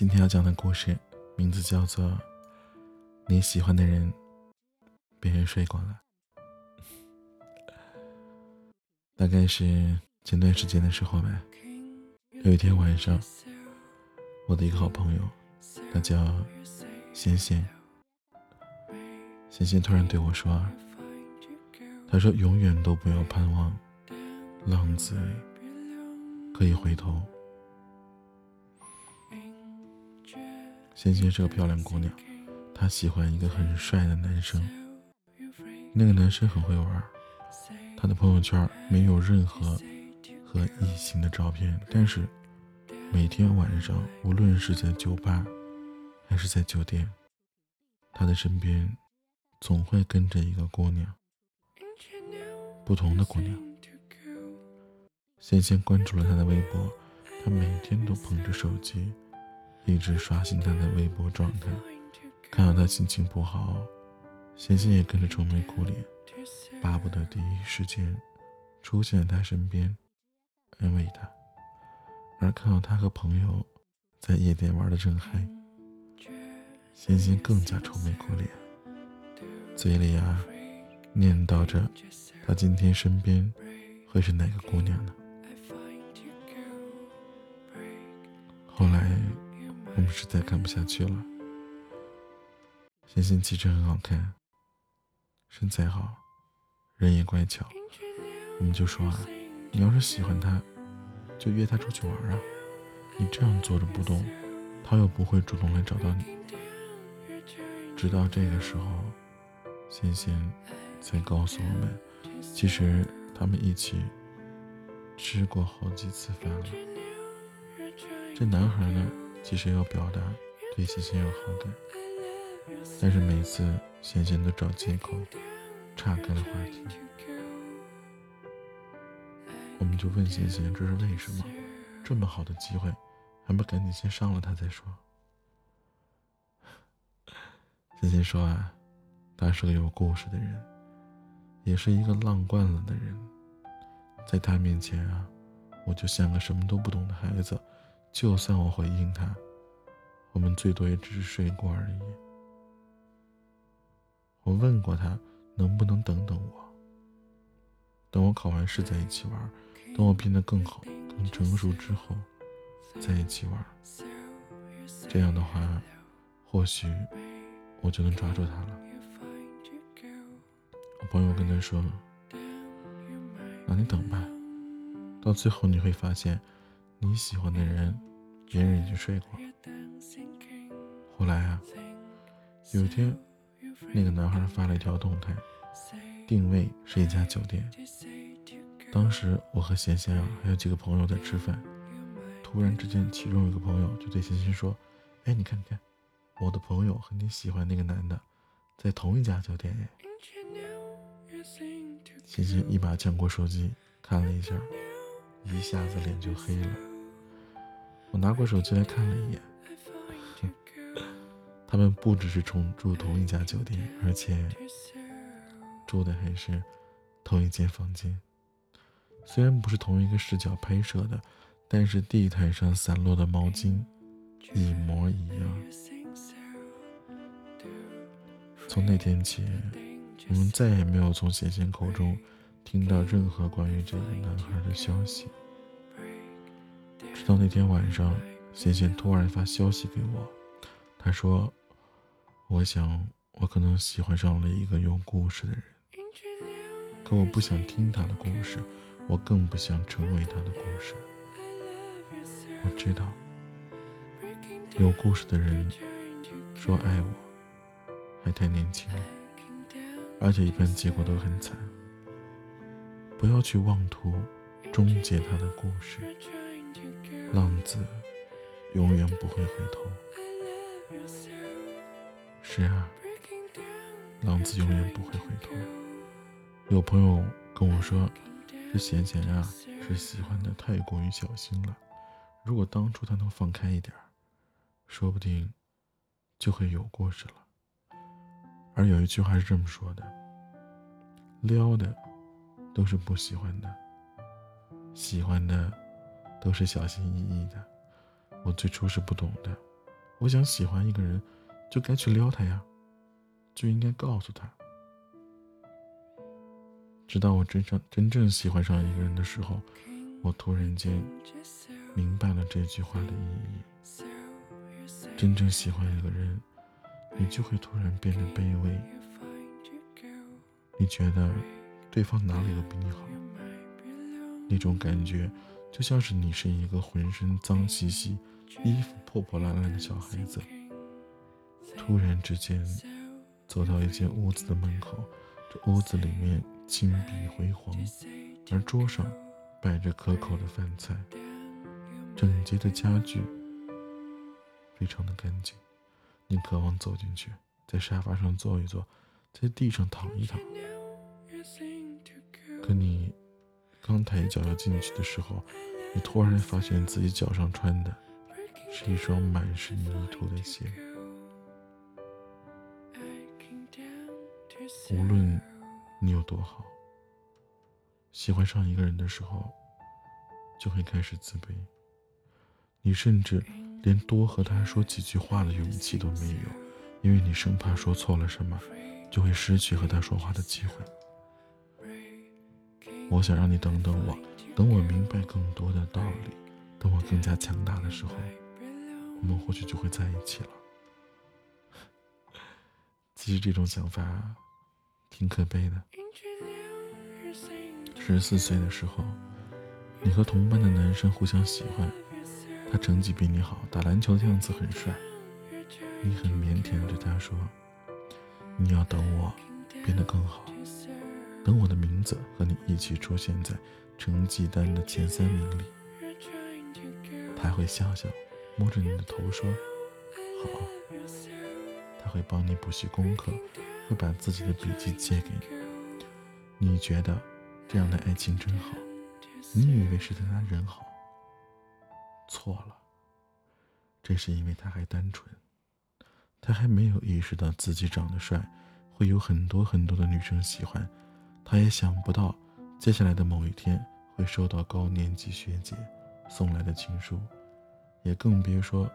今天要讲的故事名字叫做《你喜欢的人被人睡过了》。大概是前段时间的时候吧。有一天晚上，我的一个好朋友，他叫仙仙。仙仙突然对我说：“他说永远都不要盼望浪子可以回头。”仙仙是个漂亮姑娘，她喜欢一个很帅的男生。那个男生很会玩，他的朋友圈没有任何和异性的照片，但是每天晚上，无论是在酒吧还是在酒店，他的身边总会跟着一个姑娘，不同的姑娘。仙仙关注了他的微博，他每天都捧着手机。一直刷新他的微博状态，看到他心情不好，贤贤也跟着愁眉苦脸，巴不得第一时间出现在他身边，安慰他。而看到他和朋友在夜店玩的正嗨，贤贤更加愁眉苦脸，嘴里啊念叨着他今天身边会是哪个姑娘呢？后来。我们实在看不下去了。欣欣其实很好看，身材好，人也乖巧。我们就说啊，你要是喜欢他，就约他出去玩啊。你这样坐着不动，他又不会主动来找到你。直到这个时候，欣欣才告诉我们，其实他们一起吃过好几次饭了。这男孩呢？其实要表达对贤贤有好感，但是每次贤贤都找借口岔开了话题。我们就问贤贤这是为什么？这么好的机会，还不赶紧先上了他再说。贤贤说啊，他是个有故事的人，也是一个浪惯了的人，在他面前啊，我就像个什么都不懂的孩子。就算我回应他，我们最多也只是睡过而已。我问过他能不能等等我，等我考完试在一起玩，等我变得更好、更成熟之后在一起玩。这样的话，或许我就能抓住他了。我朋友跟他说：“那你等吧，到最后你会发现。”你喜欢的人，别人已经睡过。后来啊，有一天，那个男孩发了一条动态，定位是一家酒店。当时我和贤贤啊，还有几个朋友在吃饭，突然之间，其中有个朋友就对贤贤说：“哎，你看，你看，我的朋友和你喜欢那个男的，在同一家酒店。”哎，贤贤一把抢过手机看了一下，一下子脸就黑了。我拿过手机来看了一眼，他们不只是同住同一家酒店，而且住的还是同一间房间。虽然不是同一个视角拍摄的，但是地毯上散落的毛巾一模一样。从那天起，我们再也没有从贤贤口中听到任何关于这个男孩的消息。到那天晚上，贤贤突然发消息给我，他说：“我想我可能喜欢上了一个有故事的人，可我不想听他的故事，我更不想成为他的故事。我知道，有故事的人说爱我，还太年轻，而且一般结果都很惨。不要去妄图终结他的故事。”浪子永远不会回头。是啊，浪子永远不会回头。有朋友跟我说，这贤贤呀是喜欢的太过于小心了。如果当初他能放开一点，说不定就会有故事了。而有一句话是这么说的：撩的都是不喜欢的，喜欢的。都是小心翼翼的。我最初是不懂的，我想喜欢一个人，就该去撩他呀，就应该告诉他。直到我真正真正喜欢上一个人的时候，我突然间明白了这句话的意义。真正喜欢一个人，你就会突然变得卑微。你觉得对方哪里都比你好，那种感觉就像是你是一个浑身脏兮兮、衣服破破烂烂的小孩子，突然之间走到一间屋子的门口，这屋子里面。金碧辉煌，而桌上摆着可口的饭菜，整洁的家具，非常的干净。你渴望走进去，在沙发上坐一坐，在地上躺一躺。可你刚抬脚要进去的时候，你突然发现自己脚上穿的是一双满是泥土的鞋。无论。你有多好？喜欢上一个人的时候，就会开始自卑。你甚至连多和他说几句话的勇气都没有，因为你生怕说错了什么，就会失去和他说话的机会。我想让你等等我，等我明白更多的道理，等我更加强大的时候，我们或许就会在一起了。其实这种想法。挺可悲的。十四岁的时候，你和同班的男生互相喜欢，他成绩比你好，打篮球的样子很帅。你很腼腆的对他说：“你要等我变得更好，等我的名字和你一起出现在成绩单的前三名里。”他会笑笑，摸着你的头说：“好。”他会帮你补习功课。会把自己的笔记借给你，你觉得这样的爱情真好？你以为是他人好？错了，这是因为他还单纯，他还没有意识到自己长得帅，会有很多很多的女生喜欢，他也想不到接下来的某一天会收到高年级学姐送来的情书，也更别说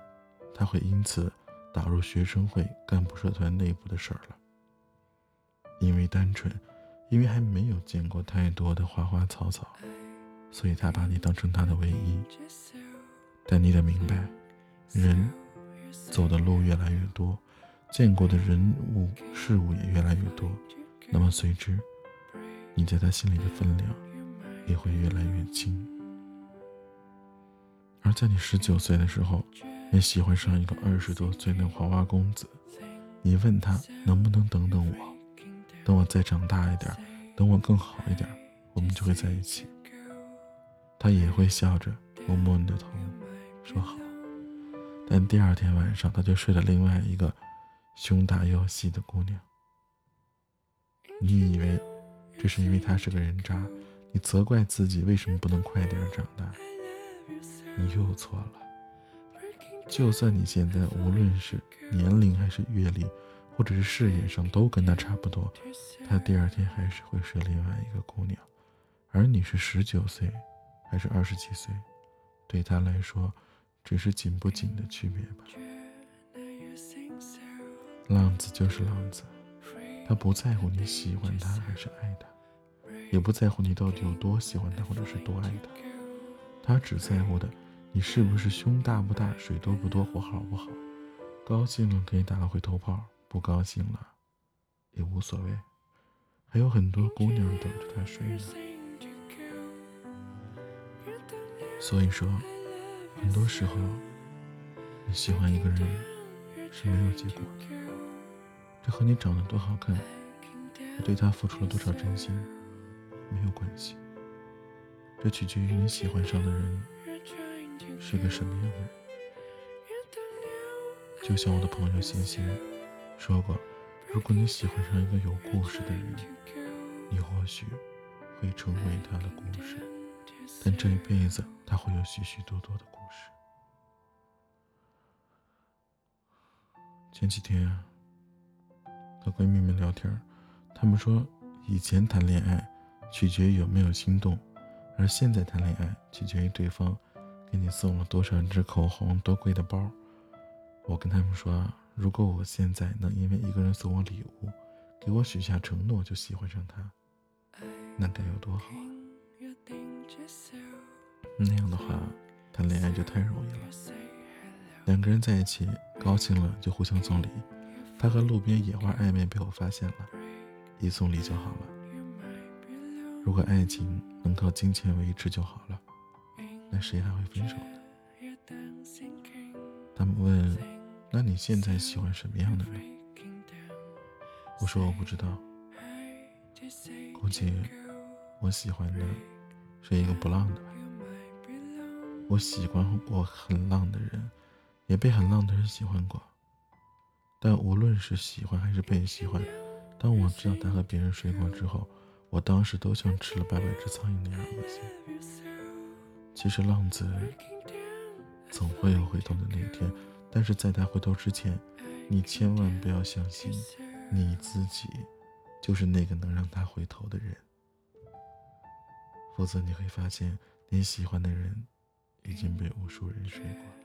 他会因此打入学生会干部社团内部的事儿了。因为单纯，因为还没有见过太多的花花草草，所以他把你当成他的唯一。但你得明白，人走的路越来越多，见过的人物事物也越来越多，那么随之，你在他心里的分量也会越来越轻。而在你十九岁的时候，你喜欢上一个二十多岁的花花公子，你问他能不能等等我。等我再长大一点，等我更好一点，我们就会在一起。他也会笑着摸摸你的头，说好。但第二天晚上，他就睡了另外一个胸大又细的姑娘。你以为这是因为他是个人渣，你责怪自己为什么不能快点长大。你又错了。就算你现在无论是年龄还是阅历，或者是事业上都跟他差不多，他第二天还是会是另外一个姑娘，而你是十九岁，还是二十几岁，对他来说，只是紧不紧的区别吧。浪子就是浪子，他不在乎你喜欢他还是爱他，也不在乎你到底有多喜欢他或者是多爱他，他只在乎的你是不是胸大不大，水多不多，活好不好，高兴了可以打个回头炮。不高兴了，也无所谓，还有很多姑娘等着他睡呢。所以说，很多时候，你喜欢一个人是没有结果的，这和你长得多好看，和对他付出了多少真心没有关系，这取决于你喜欢上的人是个什么样的人。就像我的朋友欣欣。说过，如果你喜欢上一个有故事的人，你或许会成为他的故事，但这一辈子他会有许许多多的故事。前几天和闺蜜们聊天，她们说，以前谈恋爱取决于有没有心动，而现在谈恋爱取决于对方给你送了多少支口红、多贵的包。我跟他们说，如果我现在能因为一个人送我礼物，给我许下承诺，就喜欢上他，那该有多好啊！那样的话，谈恋爱就太容易了。两个人在一起，高兴了就互相送礼。他和路边野花暧昧被我发现了，一送礼就好了。如果爱情能靠金钱维持就好了，那谁还会分手呢？他们问：“那你现在喜欢什么样的人？”我说：“我不知道，估计我喜欢的是一个不浪的吧。我喜欢过很浪的人。”也被很浪的人喜欢过，但无论是喜欢还是被喜欢，当我知道他和别人睡过之后，我当时都像吃了八百只苍蝇那样恶心。其实浪子总会有回头的那一天，但是在他回头之前，你千万不要相信你自己就是那个能让他回头的人，否则你会发现你喜欢的人已经被无数人睡过。